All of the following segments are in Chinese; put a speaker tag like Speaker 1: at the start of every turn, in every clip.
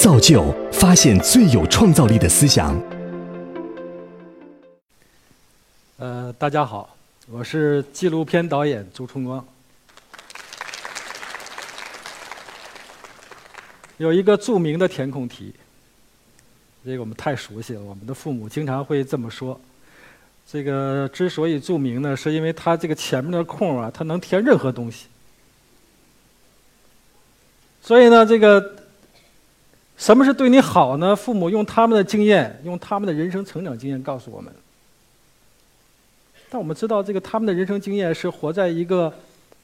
Speaker 1: 造就发现最有创造力的思想。
Speaker 2: 呃，大家好，我是纪录片导演朱春光。有一个著名的填空题，这个我们太熟悉了，我们的父母经常会这么说。这个之所以著名呢，是因为它这个前面的空啊，它能填任何东西。所以呢，这个什么是对你好呢？父母用他们的经验，用他们的人生成长经验告诉我们。但我们知道，这个他们的人生经验是活在一个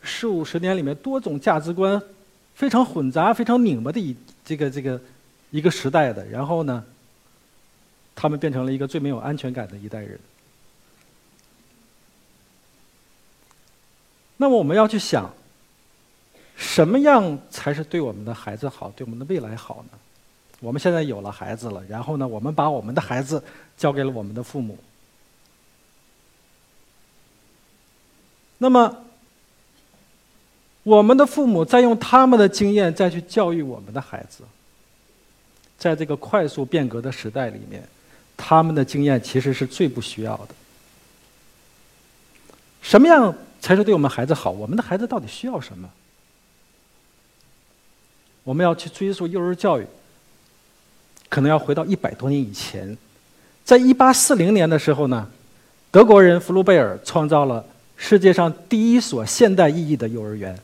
Speaker 2: 四五十年里面多种价值观。非常混杂、非常拧巴的一这个这个一个时代的，然后呢，他们变成了一个最没有安全感的一代人。那么我们要去想，什么样才是对我们的孩子好、对我们的未来好呢？我们现在有了孩子了，然后呢，我们把我们的孩子交给了我们的父母，那么。我们的父母在用他们的经验再去教育我们的孩子，在这个快速变革的时代里面，他们的经验其实是最不需要的。什么样才是对我们孩子好？我们的孩子到底需要什么？我们要去追溯幼儿教育，可能要回到一百多年以前，在一八四零年的时候呢，德国人弗鲁贝尔创造了世界上第一所现代意义的幼儿园。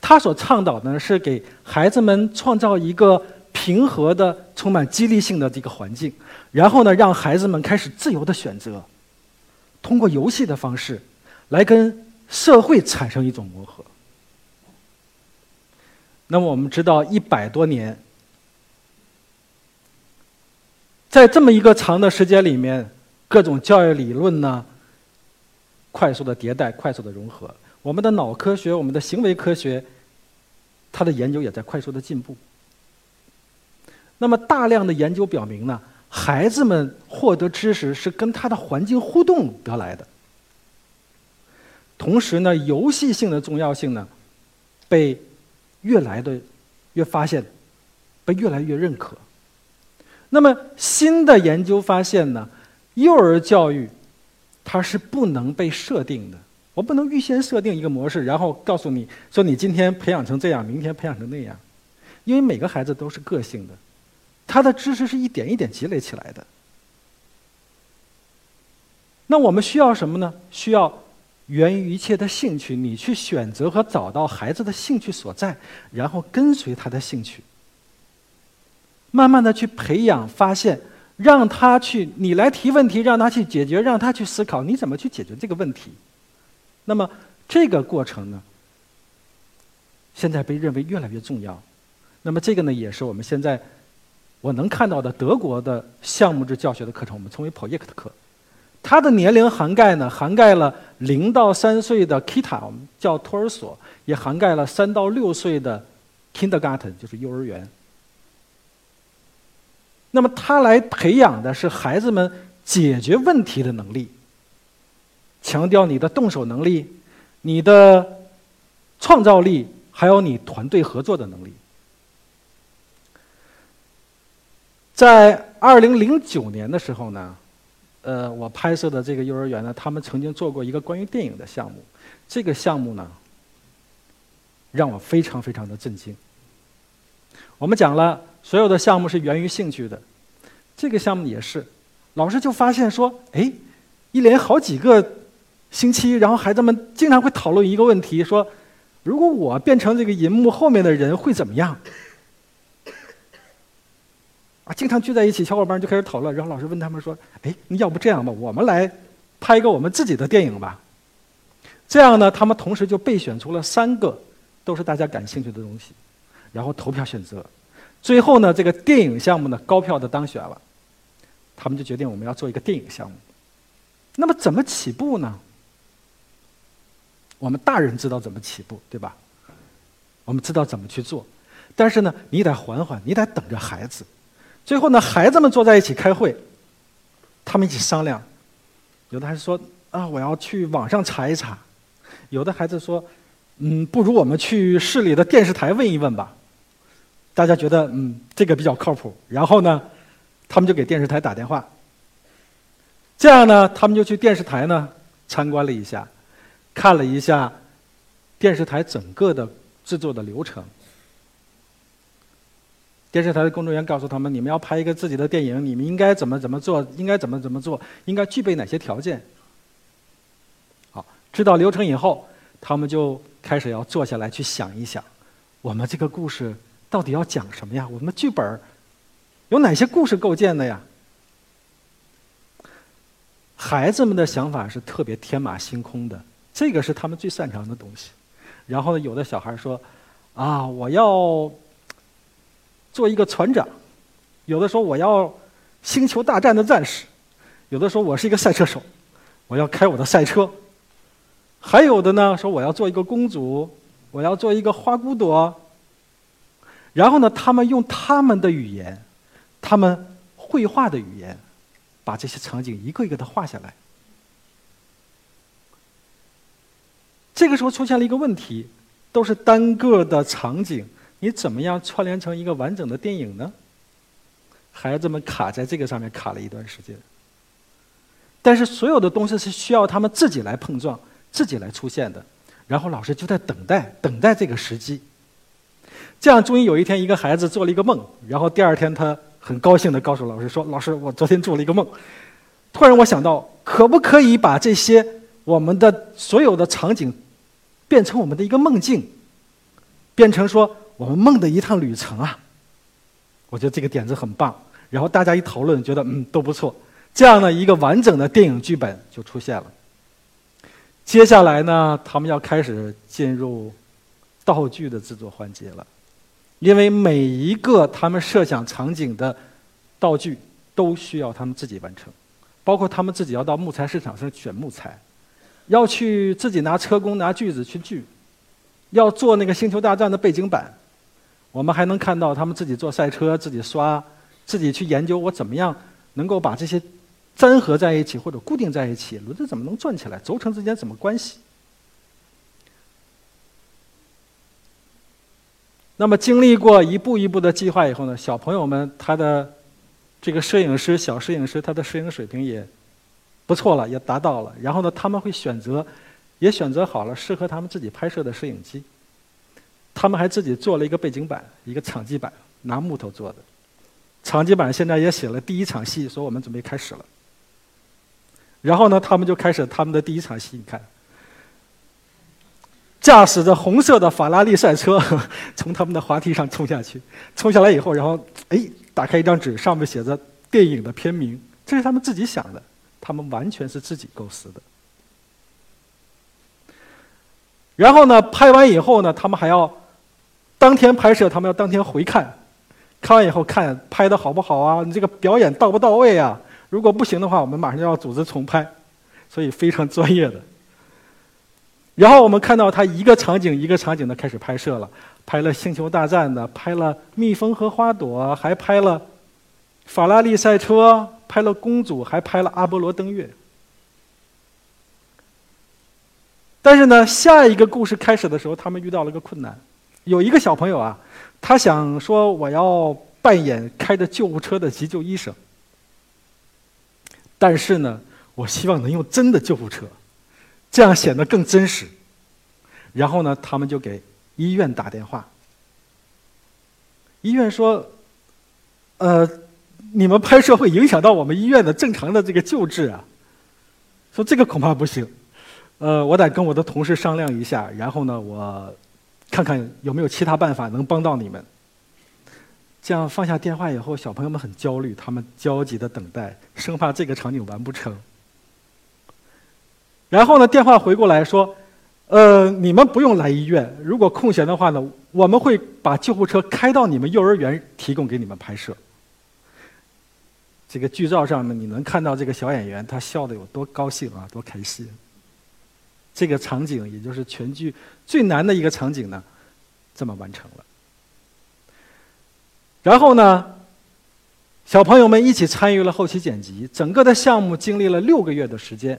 Speaker 2: 他所倡导的是给孩子们创造一个平和的、充满激励性的这个环境，然后呢，让孩子们开始自由的选择，通过游戏的方式来跟社会产生一种磨合。那么我们知道，一百多年，在这么一个长的时间里面，各种教育理论呢，快速的迭代，快速的融合。我们的脑科学，我们的行为科学，它的研究也在快速的进步。那么，大量的研究表明呢，孩子们获得知识是跟他的环境互动得来的。同时呢，游戏性的重要性呢，被越来的越发现，被越来越认可。那么，新的研究发现呢，幼儿教育它是不能被设定的。我不能预先设定一个模式，然后告诉你说你今天培养成这样，明天培养成那样，因为每个孩子都是个性的，他的知识是一点一点积累起来的。那我们需要什么呢？需要源于一切的兴趣，你去选择和找到孩子的兴趣所在，然后跟随他的兴趣，慢慢的去培养、发现，让他去，你来提问题，让他去解决，让他去思考，你怎么去解决这个问题。那么这个过程呢，现在被认为越来越重要。那么这个呢，也是我们现在我能看到的德国的项目制教学的课程，我们称为 Project 课。它的年龄涵盖呢，涵盖了零到三岁的 Kita，我们叫托儿所，也涵盖了三到六岁的 Kindergarten，就是幼儿园。那么他来培养的是孩子们解决问题的能力。强调你的动手能力、你的创造力，还有你团队合作的能力。在二零零九年的时候呢，呃，我拍摄的这个幼儿园呢，他们曾经做过一个关于电影的项目。这个项目呢，让我非常非常的震惊。我们讲了，所有的项目是源于兴趣的，这个项目也是。老师就发现说，哎，一连好几个。星期，然后孩子们经常会讨论一个问题：说，如果我变成这个银幕后面的人会怎么样？啊，经常聚在一起，小伙伴就开始讨论。然后老师问他们说：“哎，要不这样吧，我们来拍一个我们自己的电影吧。”这样呢，他们同时就备选出了三个都是大家感兴趣的东西，然后投票选择。最后呢，这个电影项目呢高票的当选了，他们就决定我们要做一个电影项目。那么怎么起步呢？我们大人知道怎么起步，对吧？我们知道怎么去做，但是呢，你得缓缓，你得等着孩子。最后呢，孩子们坐在一起开会，他们一起商量。有的孩子说：“啊，我要去网上查一查。”有的孩子说：“嗯，不如我们去市里的电视台问一问吧。”大家觉得嗯这个比较靠谱，然后呢，他们就给电视台打电话。这样呢，他们就去电视台呢参观了一下，看了一下电视台整个的制作的流程。电视台的工作人员告诉他们：“你们要拍一个自己的电影，你们应该怎么怎么做，应该怎么怎么做，应该具备哪些条件。”好，知道流程以后，他们就开始要坐下来去想一想，我们这个故事到底要讲什么呀？我们的剧本有哪些故事构建的呀？孩子们的想法是特别天马行空的，这个是他们最擅长的东西。然后呢，有的小孩说：“啊，我要做一个船长。”有的说：“我要星球大战的战士。”有的说：“我是一个赛车手，我要开我的赛车。”还有的呢说：“我要做一个公主，我要做一个花骨朵。”然后呢，他们用他们的语言，他们绘画的语言。把这些场景一个一个的画下来。这个时候出现了一个问题，都是单个的场景，你怎么样串联成一个完整的电影呢？孩子们卡在这个上面卡了一段时间。但是所有的东西是需要他们自己来碰撞、自己来出现的，然后老师就在等待，等待这个时机。这样，终于有一天，一个孩子做了一个梦，然后第二天他。很高兴地告诉老师说：“老师，我昨天做了一个梦。突然，我想到，可不可以把这些我们的所有的场景变成我们的一个梦境，变成说我们梦的一趟旅程啊？我觉得这个点子很棒。然后大家一讨论，觉得嗯都不错。这样呢，一个完整的电影剧本就出现了。接下来呢，他们要开始进入道具的制作环节了。”因为每一个他们设想场景的道具都需要他们自己完成，包括他们自己要到木材市场上选木材，要去自己拿车工拿锯子去锯，要做那个星球大战的背景板。我们还能看到他们自己做赛车，自己刷，自己去研究我怎么样能够把这些粘合在一起或者固定在一起，轮子怎么能转起来，轴承之间怎么关系。那么经历过一步一步的计划以后呢，小朋友们他的这个摄影师小摄影师他的摄影水平也不错了，也达到了。然后呢，他们会选择，也选择好了适合他们自己拍摄的摄影机。他们还自己做了一个背景板，一个场记板，拿木头做的。场记板现在也写了第一场戏，说我们准备开始了。然后呢，他们就开始他们的第一场戏，你看。驾驶着红色的法拉利赛车，从他们的滑梯上冲下去。冲下来以后，然后哎，打开一张纸，上面写着电影的片名。这是他们自己想的，他们完全是自己构思的。然后呢，拍完以后呢，他们还要当天拍摄，他们要当天回看，看完以后看拍的好不好啊？你这个表演到不到位啊？如果不行的话，我们马上就要组织重拍，所以非常专业的。然后我们看到他一个场景一个场景的开始拍摄了，拍了《星球大战》的，拍了蜜蜂和花朵，还拍了法拉利赛车，拍了公主，还拍了阿波罗登月。但是呢，下一个故事开始的时候，他们遇到了个困难。有一个小朋友啊，他想说：“我要扮演开着救护车的急救医生，但是呢，我希望能用真的救护车。”这样显得更真实。然后呢，他们就给医院打电话。医院说：“呃，你们拍摄会影响到我们医院的正常的这个救治啊。”说这个恐怕不行。呃，我得跟我的同事商量一下，然后呢，我看看有没有其他办法能帮到你们。这样放下电话以后，小朋友们很焦虑，他们焦急的等待，生怕这个场景完不成。然后呢，电话回过来说：“呃，你们不用来医院。如果空闲的话呢，我们会把救护车开到你们幼儿园，提供给你们拍摄。”这个剧照上呢你能看到这个小演员他笑的有多高兴啊，多开心。这个场景也就是全剧最难的一个场景呢，这么完成了。然后呢，小朋友们一起参与了后期剪辑，整个的项目经历了六个月的时间。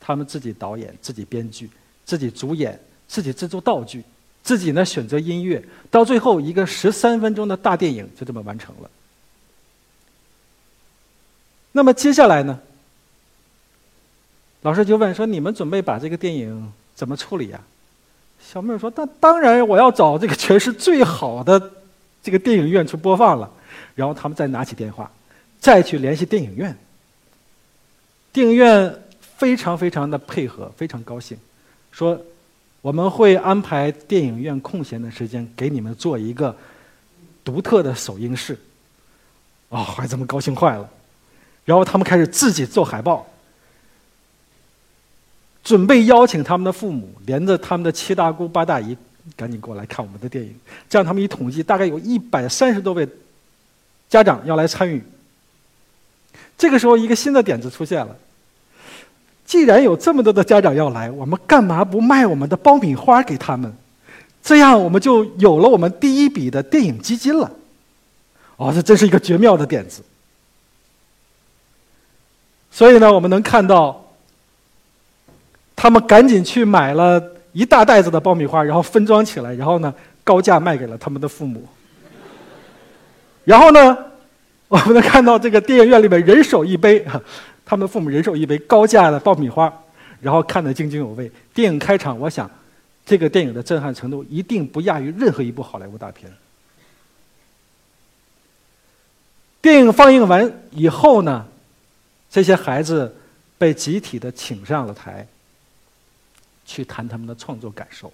Speaker 2: 他们自己导演、自己编剧、自己主演、自己制作道具、自己呢选择音乐，到最后一个十三分钟的大电影就这么完成了。那么接下来呢？老师就问说：“你们准备把这个电影怎么处理呀？”小妹儿说：“那当然，我要找这个全市最好的这个电影院去播放了。”然后他们再拿起电话，再去联系电影院。电影院非常非常的配合，非常高兴，说：“我们会安排电影院空闲的时间给你们做一个独特的首映式。”哦，孩子们高兴坏了。然后他们开始自己做海报。准备邀请他们的父母，连着他们的七大姑八大姨，赶紧过来看我们的电影。这样他们一统计，大概有一百三十多位家长要来参与。这个时候，一个新的点子出现了：既然有这么多的家长要来，我们干嘛不卖我们的爆米花给他们？这样我们就有了我们第一笔的电影基金了。哦，这真是一个绝妙的点子。所以呢，我们能看到。他们赶紧去买了一大袋子的爆米花，然后分装起来，然后呢高价卖给了他们的父母。然后呢，我们能看到这个电影院里面人手一杯，他们父母人手一杯高价的爆米花，然后看得津津有味。电影开场，我想这个电影的震撼程度一定不亚于任何一部好莱坞大片。电影放映完以后呢，这些孩子被集体的请上了台。去谈他们的创作感受。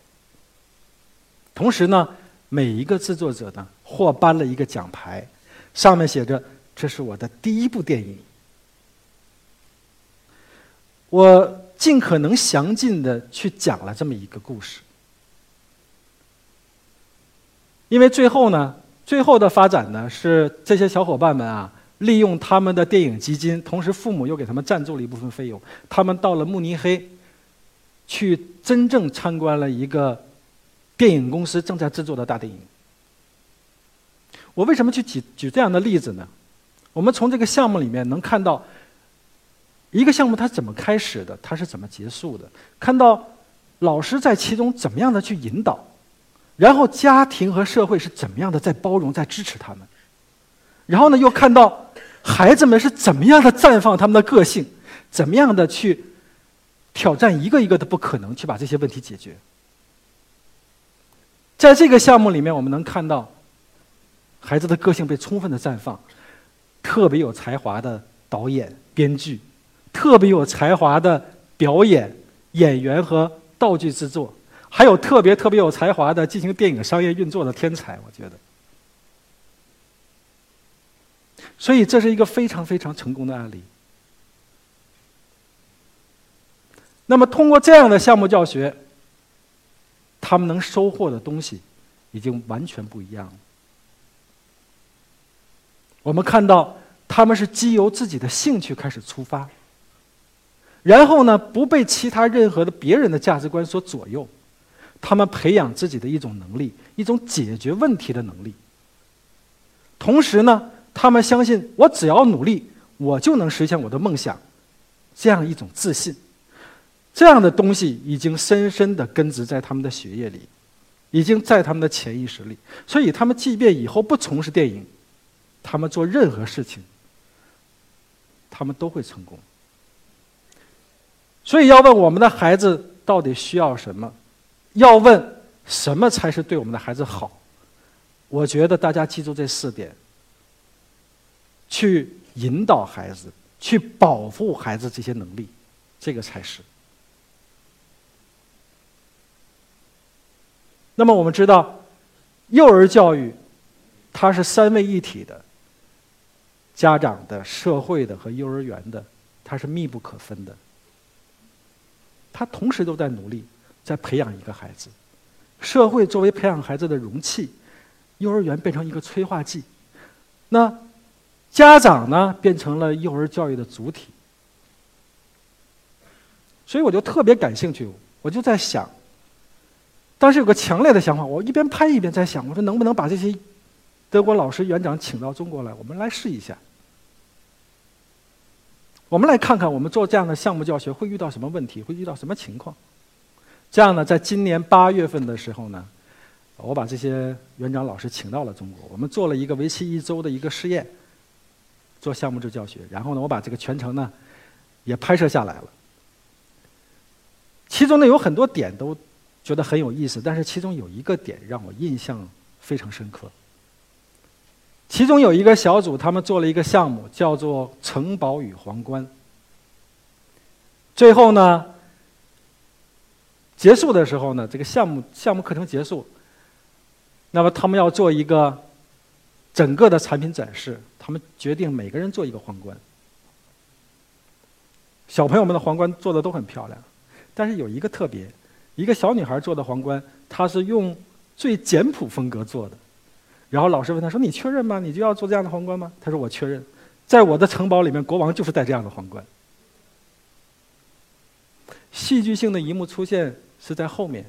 Speaker 2: 同时呢，每一个制作者呢，获颁了一个奖牌，上面写着：“这是我的第一部电影。”我尽可能详尽的去讲了这么一个故事，因为最后呢，最后的发展呢，是这些小伙伴们啊，利用他们的电影基金，同时父母又给他们赞助了一部分费用，他们到了慕尼黑。去真正参观了一个电影公司正在制作的大电影。我为什么去举举这样的例子呢？我们从这个项目里面能看到，一个项目它怎么开始的，它是怎么结束的，看到老师在其中怎么样的去引导，然后家庭和社会是怎么样的在包容、在支持他们，然后呢，又看到孩子们是怎么样的绽放他们的个性，怎么样的去。挑战一个一个的不可能，去把这些问题解决。在这个项目里面，我们能看到孩子的个性被充分的绽放，特别有才华的导演、编剧，特别有才华的表演演员和道具制作，还有特别特别有才华的进行电影商业运作的天才。我觉得，所以这是一个非常非常成功的案例。那么，通过这样的项目教学，他们能收获的东西已经完全不一样了。我们看到，他们是基由自己的兴趣开始出发，然后呢，不被其他任何的别人的价值观所左右，他们培养自己的一种能力，一种解决问题的能力。同时呢，他们相信，我只要努力，我就能实现我的梦想，这样一种自信。这样的东西已经深深的根植在他们的血液里，已经在他们的潜意识里。所以，他们即便以后不从事电影，他们做任何事情，他们都会成功。所以，要问我们的孩子到底需要什么？要问什么才是对我们的孩子好？我觉得大家记住这四点：去引导孩子，去保护孩子这些能力，这个才是。那么我们知道，幼儿教育它是三位一体的，家长的、社会的和幼儿园的，它是密不可分的。他同时都在努力，在培养一个孩子。社会作为培养孩子的容器，幼儿园变成一个催化剂，那家长呢变成了幼儿教育的主体。所以我就特别感兴趣，我就在想。当时有个强烈的想法，我一边拍一边在想，我说能不能把这些德国老师园长请到中国来，我们来试一下。我们来看看我们做这样的项目教学会遇到什么问题，会遇到什么情况。这样呢，在今年八月份的时候呢，我把这些园长老师请到了中国，我们做了一个为期一周的一个试验，做项目制教学。然后呢，我把这个全程呢也拍摄下来了。其中呢有很多点都觉得很有意思，但是其中有一个点让我印象非常深刻。其中有一个小组，他们做了一个项目，叫做“城堡与皇冠”。最后呢，结束的时候呢，这个项目项目课程结束，那么他们要做一个整个的产品展示，他们决定每个人做一个皇冠。小朋友们的皇冠做的都很漂亮，但是有一个特别，一个小女孩做的皇冠，她是用最简朴风格做的。然后老师问他说：“你确认吗？你就要做这样的皇冠吗？”他说：“我确认，在我的城堡里面，国王就是戴这样的皇冠。”戏剧性的一幕出现是在后面，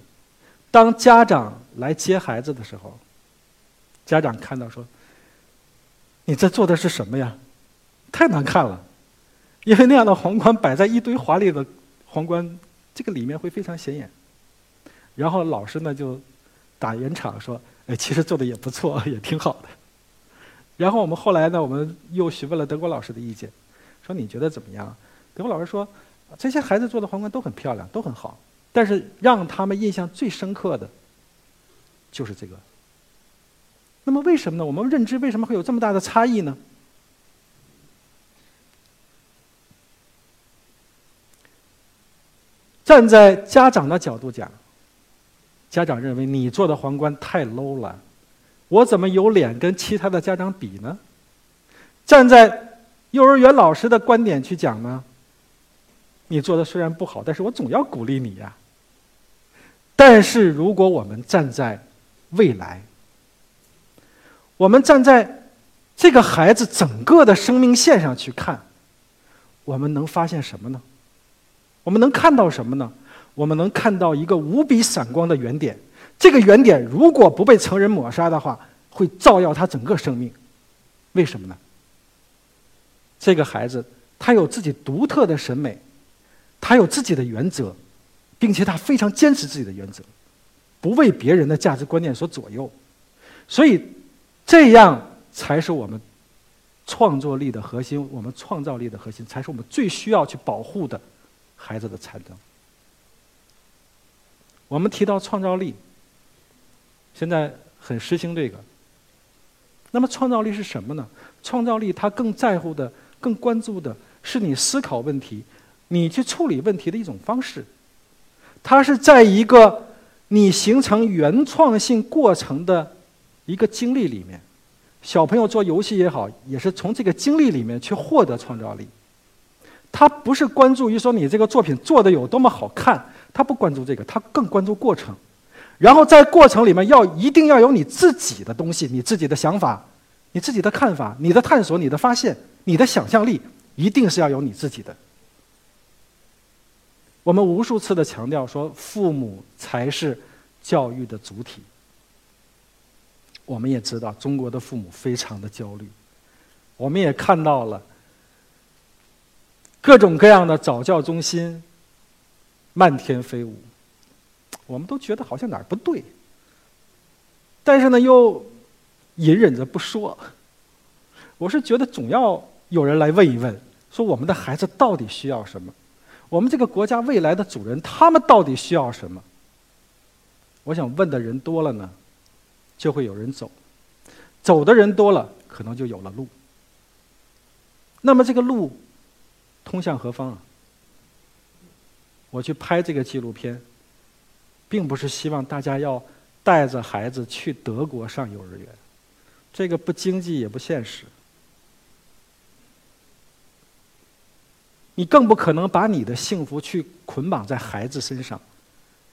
Speaker 2: 当家长来接孩子的时候，家长看到说：“你这做的是什么呀？太难看了，因为那样的皇冠摆在一堆华丽的皇冠，这个里面会非常显眼。”然后老师呢就打圆场说。哎，其实做的也不错，也挺好的。然后我们后来呢，我们又询问了德国老师的意见，说你觉得怎么样？德国老师说，这些孩子做的皇冠都很漂亮，都很好，但是让他们印象最深刻的，就是这个。那么为什么呢？我们认知为什么会有这么大的差异呢？站在家长的角度讲。家长认为你做的皇冠太 low 了，我怎么有脸跟其他的家长比呢？站在幼儿园老师的观点去讲呢，你做的虽然不好，但是我总要鼓励你呀。但是如果我们站在未来，我们站在这个孩子整个的生命线上去看，我们能发现什么呢？我们能看到什么呢？我们能看到一个无比闪光的原点，这个原点如果不被成人抹杀的话，会照耀他整个生命。为什么呢？这个孩子他有自己独特的审美，他有自己的原则，并且他非常坚持自己的原则，不为别人的价值观念所左右。所以，这样才是我们创作力的核心，我们创造力的核心，才是我们最需要去保护的孩子的才能。我们提到创造力，现在很实行这个。那么创造力是什么呢？创造力它更在乎的、更关注的是你思考问题、你去处理问题的一种方式。它是在一个你形成原创性过程的一个经历里面。小朋友做游戏也好，也是从这个经历里面去获得创造力。他不是关注于说你这个作品做的有多么好看。他不关注这个，他更关注过程，然后在过程里面要一定要有你自己的东西，你自己的想法，你自己的看法，你的探索，你的发现，你的想象力，一定是要有你自己的。我们无数次的强调说，父母才是教育的主体。我们也知道，中国的父母非常的焦虑，我们也看到了各种各样的早教中心。漫天飞舞，我们都觉得好像哪儿不对，但是呢，又隐忍着不说。我是觉得总要有人来问一问，说我们的孩子到底需要什么？我们这个国家未来的主人，他们到底需要什么？我想问的人多了呢，就会有人走，走的人多了，可能就有了路。那么这个路通向何方啊？我去拍这个纪录片，并不是希望大家要带着孩子去德国上幼儿园，这个不经济也不现实。你更不可能把你的幸福去捆绑在孩子身上，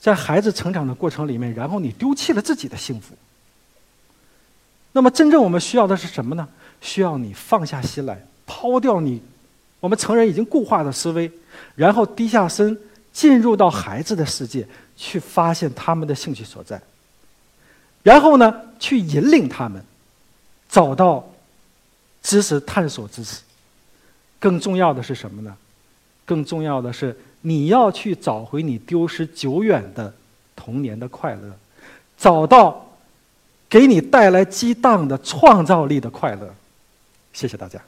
Speaker 2: 在孩子成长的过程里面，然后你丢弃了自己的幸福。那么，真正我们需要的是什么呢？需要你放下心来，抛掉你我们成人已经固化的思维，然后低下身。进入到孩子的世界，去发现他们的兴趣所在，然后呢，去引领他们找到知识探索知识。更重要的是什么呢？更重要的是，你要去找回你丢失久远的童年的快乐，找到给你带来激荡的创造力的快乐。谢谢大家。